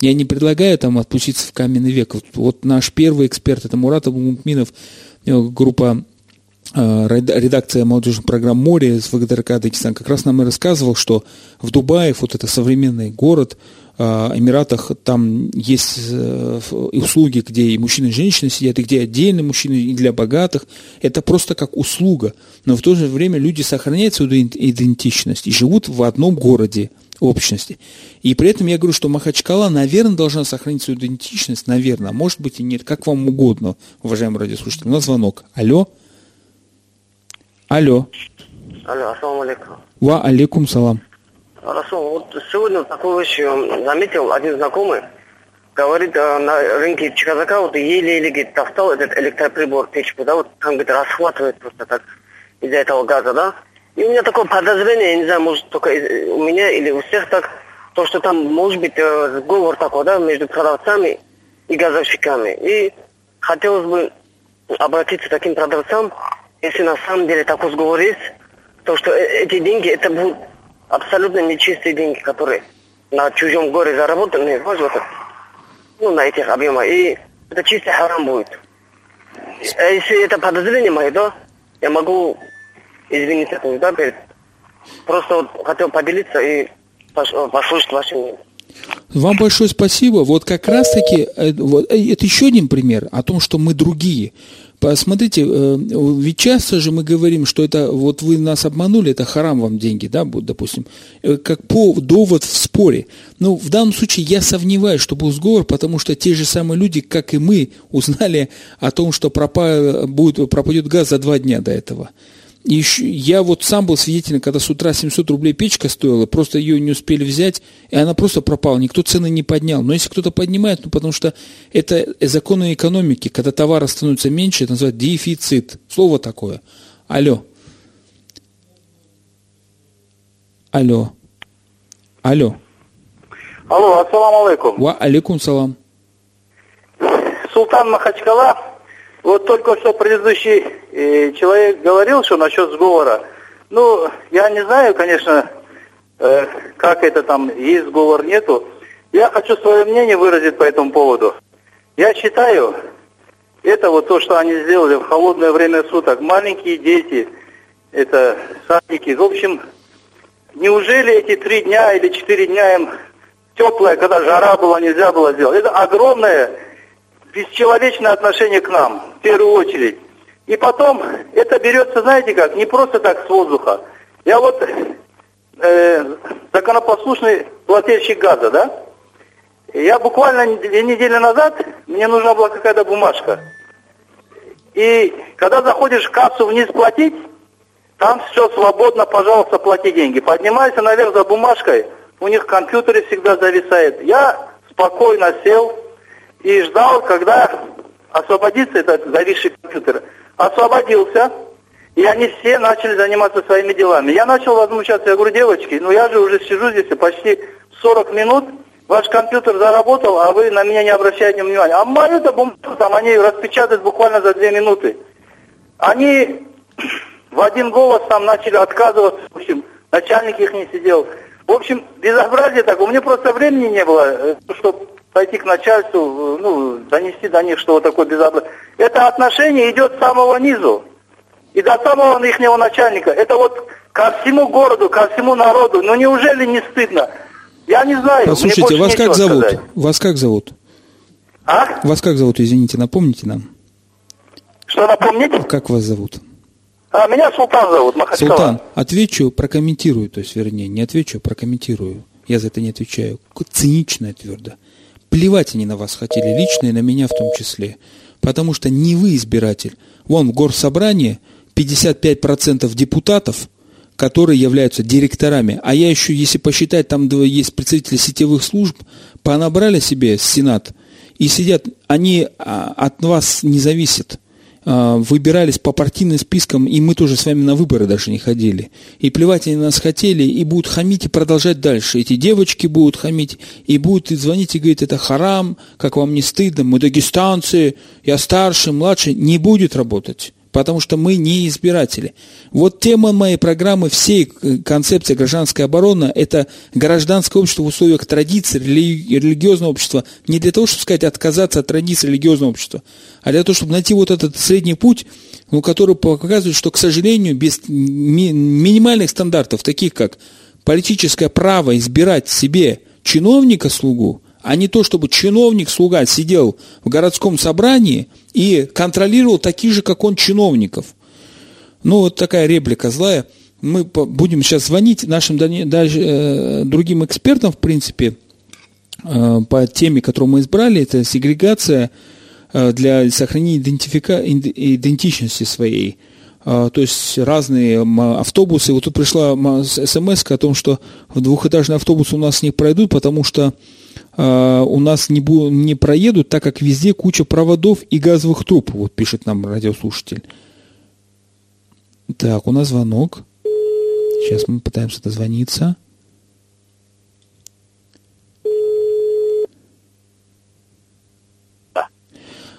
Я не предлагаю там отпуститься в каменный век. Вот, вот наш первый эксперт, это Мурат Абумукминов, группа а, редакция молодежных программ «Море» с ВГТРК Дагестан как раз нам и рассказывал, что в Дубае, вот это современный город, Эмиратах там есть э, услуги, где и мужчины, и женщины сидят, и где отдельно мужчины, и для богатых. Это просто как услуга. Но в то же время люди сохраняют свою идентичность и живут в одном городе, общности. И при этом я говорю, что Махачкала, наверное, должна сохранить свою идентичность, наверное, а может быть и нет, как вам угодно, уважаемые радиослушатели. У нас звонок. Алло? Алло. Алло, ассаламу алейкум. Ва алейкум салам. Хорошо, вот сегодня такую вещь заметил один знакомый. Говорит, э, на рынке Чиказака вот еле-еле говорит, достал этот электроприбор печку, да, вот там, говорит, расхватывает просто так из-за этого газа, да. И у меня такое подозрение, я не знаю, может только у меня или у всех так, то, что там может быть э, сговор такой, да, между продавцами и газовщиками. И хотелось бы обратиться к таким продавцам, если на самом деле такой сговор есть, то что э, эти деньги, это будут абсолютно нечистые деньги, которые на чужом горе заработаны, вот, ну, на этих объемах. И это чистый харам будет. А если это подозрение мое, да, я могу извиниться, да, перед... Просто вот хотел поделиться и послушать ваше мнение. Вам большое спасибо. Вот как раз-таки, э, вот, э, это еще один пример о том, что мы другие. Посмотрите, э, ведь часто же мы говорим, что это вот вы нас обманули, это харам вам деньги, да, допустим, э, как по довод в споре. Но в данном случае я сомневаюсь, что был сговор, потому что те же самые люди, как и мы, узнали о том, что пропа, будет, пропадет газ за два дня до этого. И еще, я вот сам был свидетелем, когда с утра 700 рублей печка стоила, просто ее не успели взять, и она просто пропала, никто цены не поднял. Но если кто-то поднимает, ну потому что это законы экономики, когда товара становится меньше, это называется дефицит. Слово такое. Алло. Алло. Алло. Алло, ассаламу алейкум. Ва алейкум салам. Султан Махачкала. Вот только что предыдущий э, человек говорил, что насчет сговора. Ну, я не знаю, конечно, э, как это там, есть сговор, нету. Я хочу свое мнение выразить по этому поводу. Я считаю, это вот то, что они сделали в холодное время суток. Маленькие дети, это садики. В общем, неужели эти три дня или четыре дня им теплое, когда жара была, нельзя было сделать? Это огромное бесчеловечное отношение к нам, в первую очередь. И потом это берется, знаете как, не просто так с воздуха. Я вот э, законопослушный плательщик газа, да? Я буквально две недели назад, мне нужна была какая-то бумажка. И когда заходишь в кассу вниз платить, там все свободно, пожалуйста, плати деньги. Поднимайся наверх за бумажкой, у них в компьютере всегда зависает. Я спокойно сел и ждал, когда освободится этот зависший компьютер. Освободился, и они все начали заниматься своими делами. Я начал возмущаться, я говорю, девочки, ну я же уже сижу здесь почти 40 минут, ваш компьютер заработал, а вы на меня не обращаете внимания. А мою-то бумагу там они распечатают буквально за две минуты. Они в один голос там начали отказываться, в общем, начальник их не сидел. В общем, безобразие такое. У меня просто времени не было, э, чтобы пойти к начальству, э, ну, донести до них, что вот такое безобразие. Это отношение идет с самого низу и до самого их начальника. Это вот ко всему городу, ко всему народу. Ну неужели не стыдно? Я не знаю. Послушайте, вас как зовут? Сказать. Вас как зовут? А? Вас как зовут, извините, напомните нам. Что напомнить? Как вас зовут? А, меня Султан зовут, Махачкала. Султан, отвечу, прокомментирую, то есть, вернее, не отвечу, прокомментирую. Я за это не отвечаю. Цинично твердо. Плевать они на вас хотели, лично и на меня в том числе. Потому что не вы избиратель. Вон в горсобрании 55% депутатов – которые являются директорами. А я еще, если посчитать, там есть представители сетевых служб, понабрали себе Сенат и сидят, они а, от вас не зависят. А, выбирались по партийным спискам, и мы тоже с вами на выборы даже не ходили. И плевать они нас хотели, и будут хамить и продолжать дальше. Эти девочки будут хамить, и будут звонить и говорить, это харам, как вам не стыдно, мы дагестанцы, я старше, младше. Не будет работать потому что мы не избиратели. Вот тема моей программы, всей концепции гражданской обороны – это гражданское общество в условиях традиций, рели- религиозного общества. Не для того, чтобы сказать отказаться от традиций религиозного общества, а для того, чтобы найти вот этот средний путь, ну, который показывает, что, к сожалению, без ми- минимальных стандартов, таких как политическое право избирать себе чиновника-слугу – а не то, чтобы чиновник-слуга сидел в городском собрании и контролировал таких же, как он, чиновников. Ну, вот такая реплика злая. Мы будем сейчас звонить нашим даже, э, другим экспертам, в принципе, э, по теме, которую мы избрали. Это сегрегация э, для сохранения идентифика... идентичности своей. То есть разные автобусы. Вот тут пришла смс о том, что двухэтажные автобусы у нас не пройдут, потому что э, у нас не, бу- не проедут, так как везде куча проводов и газовых труб, вот пишет нам радиослушатель. Так, у нас звонок. Сейчас мы пытаемся дозвониться.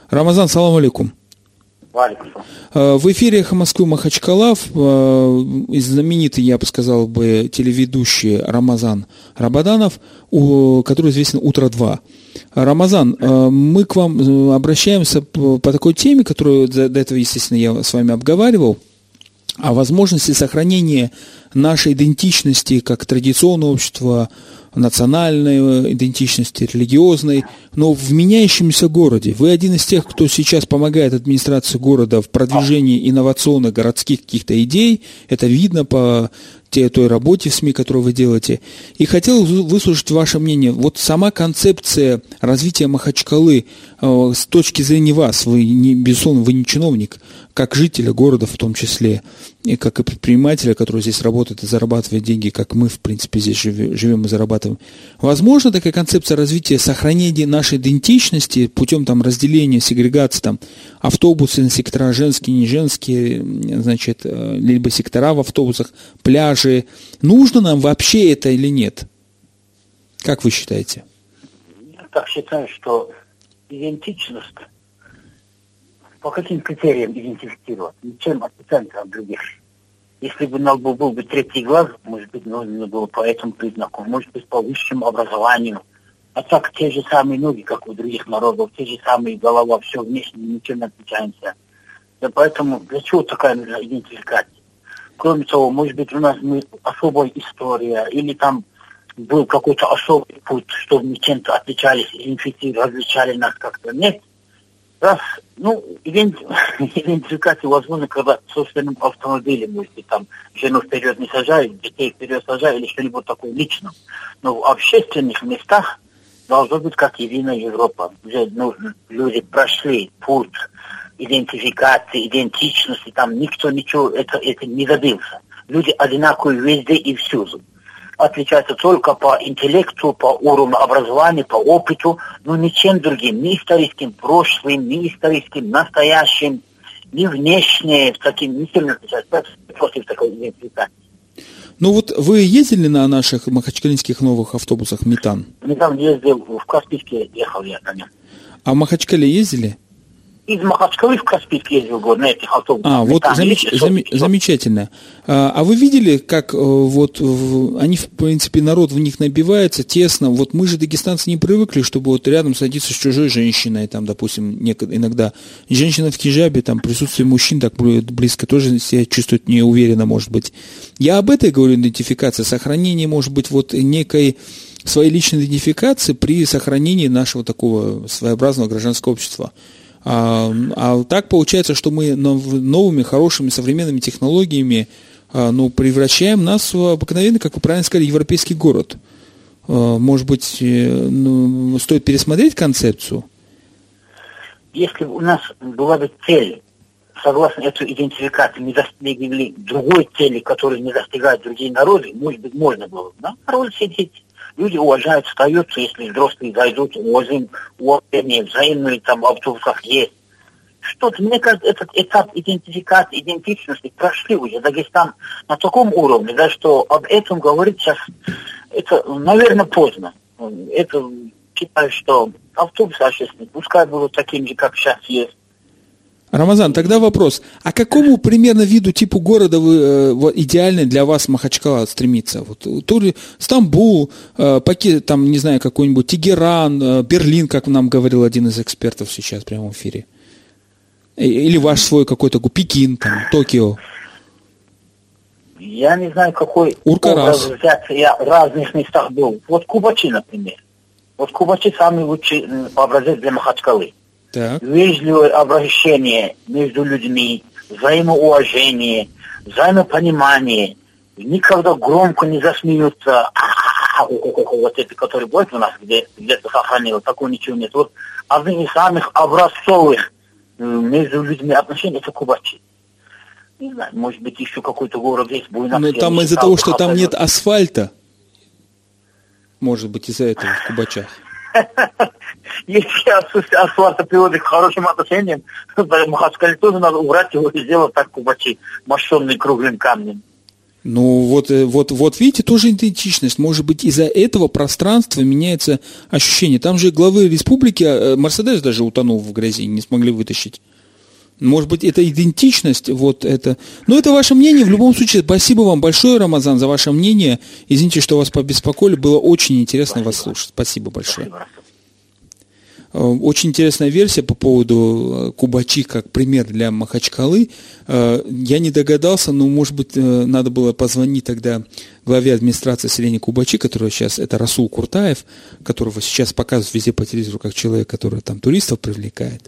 Рамазан, салам алейкум. Э, в эфире «Эхо Москвы» Махачкала, э, знаменитый, я бы сказал бы, телеведущий Рамазан Рабаданов, который известен «Утро-2». Рамазан, э, мы к вам обращаемся по такой теме, которую до этого, естественно, я с вами обговаривал, о возможности сохранения нашей идентичности как традиционного общества, национальной идентичности, религиозной, но в меняющемся городе. Вы один из тех, кто сейчас помогает администрации города в продвижении инновационных городских каких-то идей. Это видно по те, той работе в СМИ, которую вы делаете. И хотел выслушать ваше мнение. Вот сама концепция развития Махачкалы э, с точки зрения вас, вы, не, безусловно, вы не чиновник, как жителя города в том числе, и как и предпринимателя, который здесь работает и зарабатывает деньги, как мы, в принципе, здесь живем и зарабатываем. Возможно такая концепция развития, сохранения нашей идентичности путем там, разделения, сегрегации, там, автобусы на сектора женские, не женские, значит, э, либо сектора в автобусах, пляжи. Нужно нам вообще это или нет? Как вы считаете? Я так считаю, что идентичность по каким критериям идентифицировать? Чем отличается от других? Если бы у нас был, бы третий глаз, может быть, нужно было по этому признаку, может быть, по высшему образованию, А так те же самые ноги, как у других народов, те же самые голова, все внешне, ничем не отличаемся. Да поэтому для чего такая нужна идентификация? Кроме того, может быть, у нас мы особая история, или там был какой-то особый путь, чтобы мы чем-то отличались, идентифицировали, различали нас как-то. Нет. Раз, ну, идентификация возможно, когда собственным автомобилем, может быть, там жену вперед не сажают, детей вперед сажают или что-нибудь такое личное. Но в общественных местах должно быть как единая Европа, где ну, люди прошли путь идентификации, идентичности, там никто ничего это, это не добился. Люди одинаковые везде и всюду. Отличаются только по интеллекту, по уровню образования, по опыту, но ничем другим, ни историческим прошлым, ни историческим настоящим, ни внешне, таким не сильно отличаются против такой идентификации. Ну вот вы ездили на наших махачкалинских новых автобусах «Метан»? Метан ездил, в Каспийске ехал я на нем. А в Махачкале ездили? Из Махачкалы в Каспийск ездил год на этих автобусах. А, вот замеч... зам... замечательно. А, а вы видели, как э, вот в... они, в принципе, народ в них набивается тесно? Вот мы же, дагестанцы, не привыкли, чтобы вот рядом садиться с чужой женщиной, там, допустим, иногда женщина в хижабе, там, присутствие мужчин так близко тоже себя чувствует неуверенно, может быть. Я об этой говорю, идентификация, сохранение, может быть, вот некой своей личной идентификации при сохранении нашего такого своеобразного гражданского общества. А, а так получается, что мы новыми, хорошими, современными технологиями а, ну, превращаем нас в обыкновенный, как вы правильно сказали, европейский город. А, может быть, э, ну, стоит пересмотреть концепцию? Если у нас была бы цель, согласно этой идентификации, мы достигли другой цели, которую не достигают другие народы, может быть, можно было бы. Да? Сидеть люди уважают, встают, если взрослые зайдут, уважим, уважение, взаимные там автобусах есть. Что-то, мне кажется, этот этап идентификации, идентичности прошли уже Дагестан на таком уровне, да, что об этом говорить сейчас, это, наверное, поздно. Это считаю, что автобусы общественные, пускай будут такими же, как сейчас есть, Рамазан, тогда вопрос. А какому примерно виду, типу города вы, э, идеальный для вас Махачкала стремится? Вот, то ли Стамбул, э, паки, там, не знаю, какой-нибудь Тегеран, э, Берлин, как нам говорил один из экспертов сейчас в прямом эфире. Или ваш свой какой-то Пекин, там, Токио. Я не знаю, какой Уркарас. взять. Я в разных местах был. Вот Кубачи, например. Вот Кубачи самый лучший образец для Махачкалы. Так. Вежливое обращение между людьми, взаимоуважение, взаимопонимание. Никогда громко не засмеются. Вот это, который будет у нас, где где-то сохранил, такого ничего нет. Вот одни из самых образцовых э, между людьми отношений это кубачи. Не знаю, может быть, еще какой-то город есть, Буйнакск. Но там из-за того, что там нет асфальта, может быть, из-за этого в Кубачах. Если отсутствие асфальта приводит к хорошим отношениям, в Махачкале тоже надо убрать его и сделать так кубачи, мощенный круглым камнем. Ну вот, э, вот, вот видите, тоже идентичность. Может быть, из-за этого пространства меняется ощущение. Там же главы республики, э, Мерседес даже утонул в грязи, не смогли вытащить. Может быть, это идентичность, вот это. Но это ваше мнение. В любом случае, спасибо вам большое, Рамазан, за ваше мнение. Извините, что вас побеспокоили. Было очень интересно спасибо. вас слушать. Спасибо большое. Спасибо. Э, очень интересная версия по поводу э, Кубачи как пример для Махачкалы. Э, я не догадался, но, может быть, надо было позвонить тогда главе администрации селения Кубачи, который сейчас, это Расул Куртаев, которого сейчас показывают везде по телевизору как человек, который там туристов привлекает.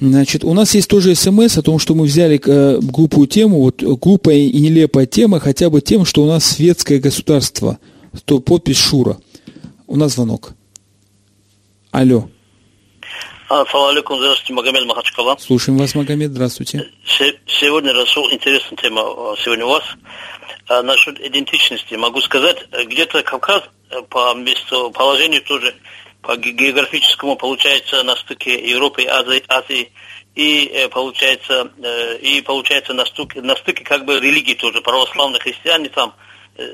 Значит, у нас есть тоже смс о том, что мы взяли глупую тему, вот глупая и нелепая тема, хотя бы тем, что у нас светское государство. То подпись Шура. У нас звонок. Алло. Ассаламу алейкум, здравствуйте, Магомед Махачкала. Слушаем вас, Магомед, здравствуйте. Сегодня, Расул, интересная тема э, сегодня у вас. А насчет идентичности могу сказать, э, где-то Кавказ по местоположению тоже по географическому получается на стыке Европы и Азии, Азии и э, получается э, и получается на стыке, на стыке как бы религии тоже православные христиане там э,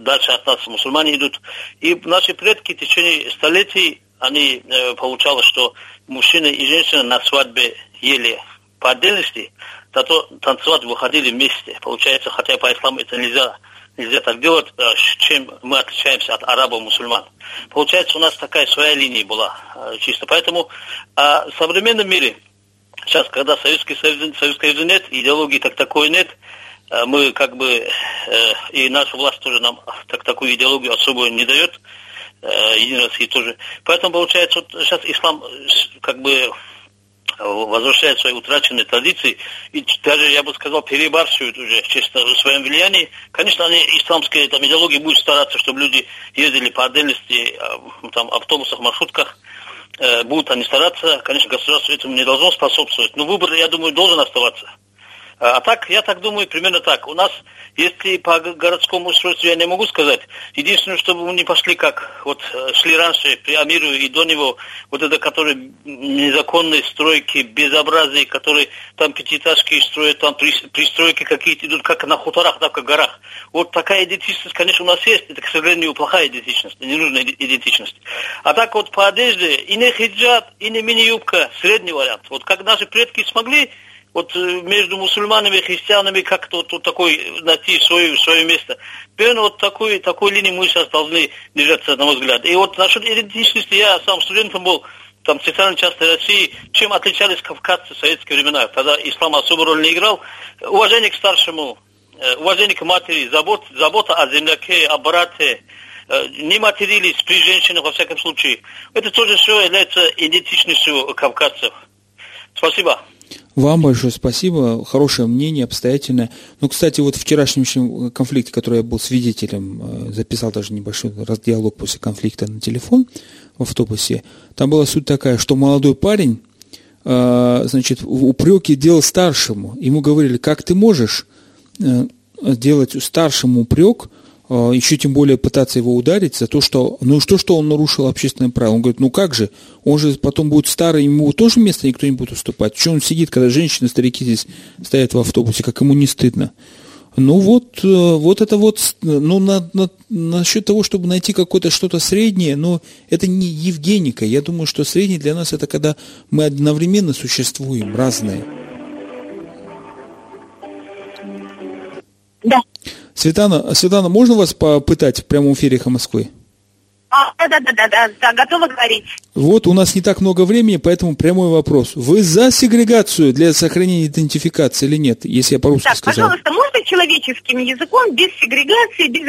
дальше от нас мусульмане идут и наши предки в течение столетий они получалось что мужчина и женщина на свадьбе ели по отдельности, зато танцевать выходили вместе. Получается, хотя по исламу это нельзя нельзя так делать, э, чем мы отличаемся от арабов-мусульман. Получается, у нас такая своя линия была э, чисто. Поэтому а в современном мире, сейчас, когда Советский Союз, Советский Союз нет, идеологии так такой нет, э, мы как бы, и наша власть тоже нам так, такую идеологию особую не дает, Единой России тоже. Поэтому, получается, вот сейчас ислам как бы возвращает свои утраченные традиции и даже, я бы сказал, перебарщивают уже честно в своем влиянии. Конечно, они исламские там, идеологии будут стараться, чтобы люди ездили по отдельности, а, там, автобусах, маршрутках, э, будут они стараться. Конечно, государство этому не должно способствовать, но выбор, я думаю, должен оставаться. А так, я так думаю, примерно так. У нас, если по городскому устройству я не могу сказать, единственное, чтобы мы не пошли как вот э, шли раньше при Амиру и до него, вот это, которые незаконные стройки, безобразные, которые там пятиэтажки строят, там пристройки какие-то идут, как на хуторах, так как горах. Вот такая идентичность, конечно, у нас есть, это, к сожалению, плохая идентичность, ненужная идентичность. А так вот по одежде, и не хиджаб, и не мини-юбка, средний вариант. Вот как наши предки смогли вот э, между мусульманами и христианами как-то вот, вот такой найти свое, свое место. Примерно вот такой, такой линии мы сейчас должны держаться, на мой взгляд. И вот насчет идентичности, я сам студентом был, там, центральной части России, чем отличались кавказцы в советские времена, когда ислам особую роль не играл. Уважение к старшему, э, уважение к матери, забот, забота о земляке, о брате, э, не матерились при женщинах, во всяком случае. Это тоже все является идентичностью кавказцев. Спасибо. Вам большое спасибо, хорошее мнение, обстоятельное. Ну, кстати, вот в вчерашнем конфликте, который я был свидетелем, э, записал даже небольшой диалог после конфликта на телефон в автобусе, там была суть такая, что молодой парень, э, значит, упреки делал старшему. Ему говорили, как ты можешь э, делать старшему упрек, еще тем более пытаться его ударить за то, что, ну что, что он нарушил общественное правило. Он говорит, ну как же, он же потом будет старый, ему тоже место никто не будет уступать. Что он сидит, когда женщины, старики здесь стоят в автобусе, как ему не стыдно. Ну вот, э, вот это вот, ну на, на, насчет того, чтобы найти какое-то что-то среднее, но это не Евгеника. Я думаю, что среднее для нас это когда мы одновременно существуем, разные. Да. Светлана, Светлана, можно вас попытать в прямом эфире «Эхо Москвы»? А, да, да, да, да, да, готова говорить. Вот у нас не так много времени, поэтому прямой вопрос. Вы за сегрегацию для сохранения идентификации или нет, если я по-русски так, сказал? пожалуйста, можно человеческим языком, без сегрегации, без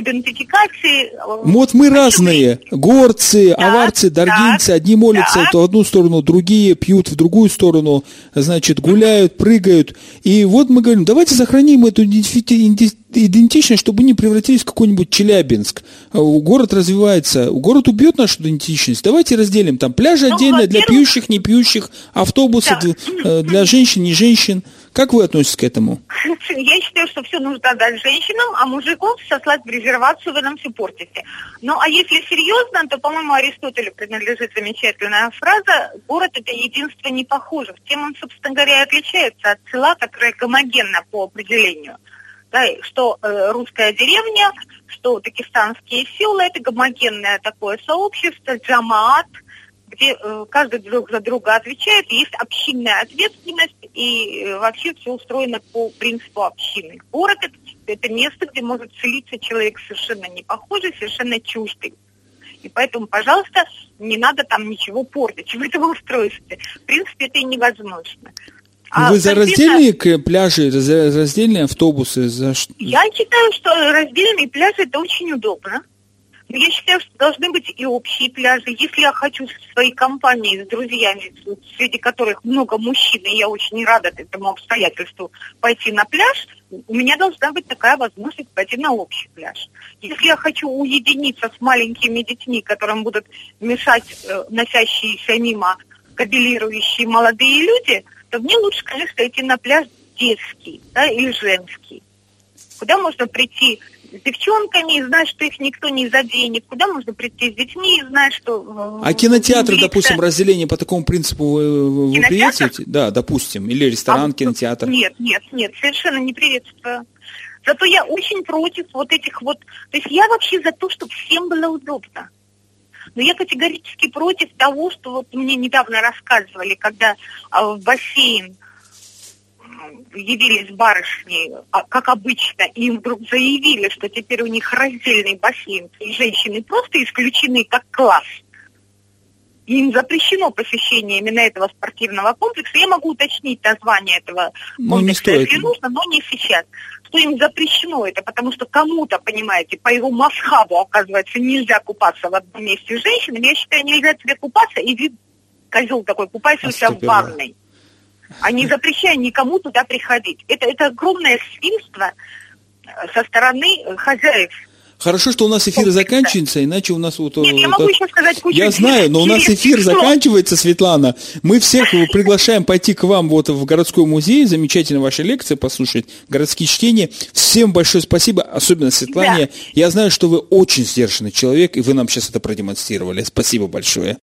идентификации? Вот мы разные. Горцы, да, аварцы, даргинцы. Так, одни молятся да. в одну сторону, другие пьют в другую сторону, значит, гуляют, прыгают. И вот мы говорим, давайте сохраним эту идентичность, чтобы не превратились в какой-нибудь Челябинск. А город развивается, город убьет нашу идентичность. Давайте разделим там пляжи ну, отдельно для пьющих, не пьющих, автобусы да. для, для женщин, не женщин. Как вы относитесь к этому? Я считаю, что все нужно дать женщинам, а мужиков сослать в резервацию, вы нам все портите. Ну, а если серьезно, то, по-моему, Аристотелю принадлежит замечательная фраза «Город – это единство непохожих». Тем он, собственно говоря, и отличается от села, которое гомогенно по определению. Да, что э, русская деревня, что дагестанские села – это гомогенное такое сообщество, джамаат – где э, каждый друг за друга отвечает, есть общинная ответственность, и э, вообще все устроено по принципу общины. Город это, это место, где может селиться человек совершенно не похожий, совершенно чуждый. И поэтому, пожалуйста, не надо там ничего портить в этом устройстве. В принципе, это и невозможно. А Вы за раздельные пляжи, за раздельные автобусы? За... Я считаю, что раздельные пляжи это очень удобно. Но я считаю, что должны быть и общие пляжи. Если я хочу в своей компании с друзьями, среди которых много мужчин, и я очень рада этому обстоятельству, пойти на пляж, у меня должна быть такая возможность пойти на общий пляж. Если я хочу уединиться с маленькими детьми, которым будут мешать э, носящиеся мимо кабелирующие молодые люди, то мне лучше, конечно, идти на пляж детский да, или женский, куда можно прийти с девчонками и знать, что их никто не заденет. Куда можно прийти с детьми и знать, что... Э, а кинотеатры, допустим, разделение по такому принципу вы, вы приветствуете? Да, допустим. Или ресторан, а, кинотеатр. Нет, нет, нет, совершенно не приветствую. Зато я очень против вот этих вот... То есть я вообще за то, чтобы всем было удобно. Но я категорически против того, что вот мне недавно рассказывали, когда а, в бассейн явились барышни, а, как обычно, и им вдруг заявили, что теперь у них раздельный бассейн, и женщины просто исключены как класс. Им запрещено посещение именно этого спортивного комплекса. Я могу уточнить название этого Ну, комплекса, не стоит. если нужно, но не сейчас. Что им запрещено это, потому что кому-то, понимаете, по его масхабу, оказывается, нельзя купаться в одном месте с женщинами. Я считаю, нельзя тебе купаться, иди, козел такой, купайся у себя в ванной. А не запрещая никому туда приходить. Это, это огромное свинство э, со стороны э, хозяев. Хорошо, что у нас эфир заканчивается, иначе у нас вот... Нет, я вот могу еще сказать кучу Я знаю, но у нас эфир заканчивается, Светлана. Мы всех приглашаем пойти к вам вот в городской музей, замечательно ваши лекции послушать, городские чтения. Всем большое спасибо, особенно Светлане. Да. Я знаю, что вы очень сдержанный человек, и вы нам сейчас это продемонстрировали. Спасибо большое.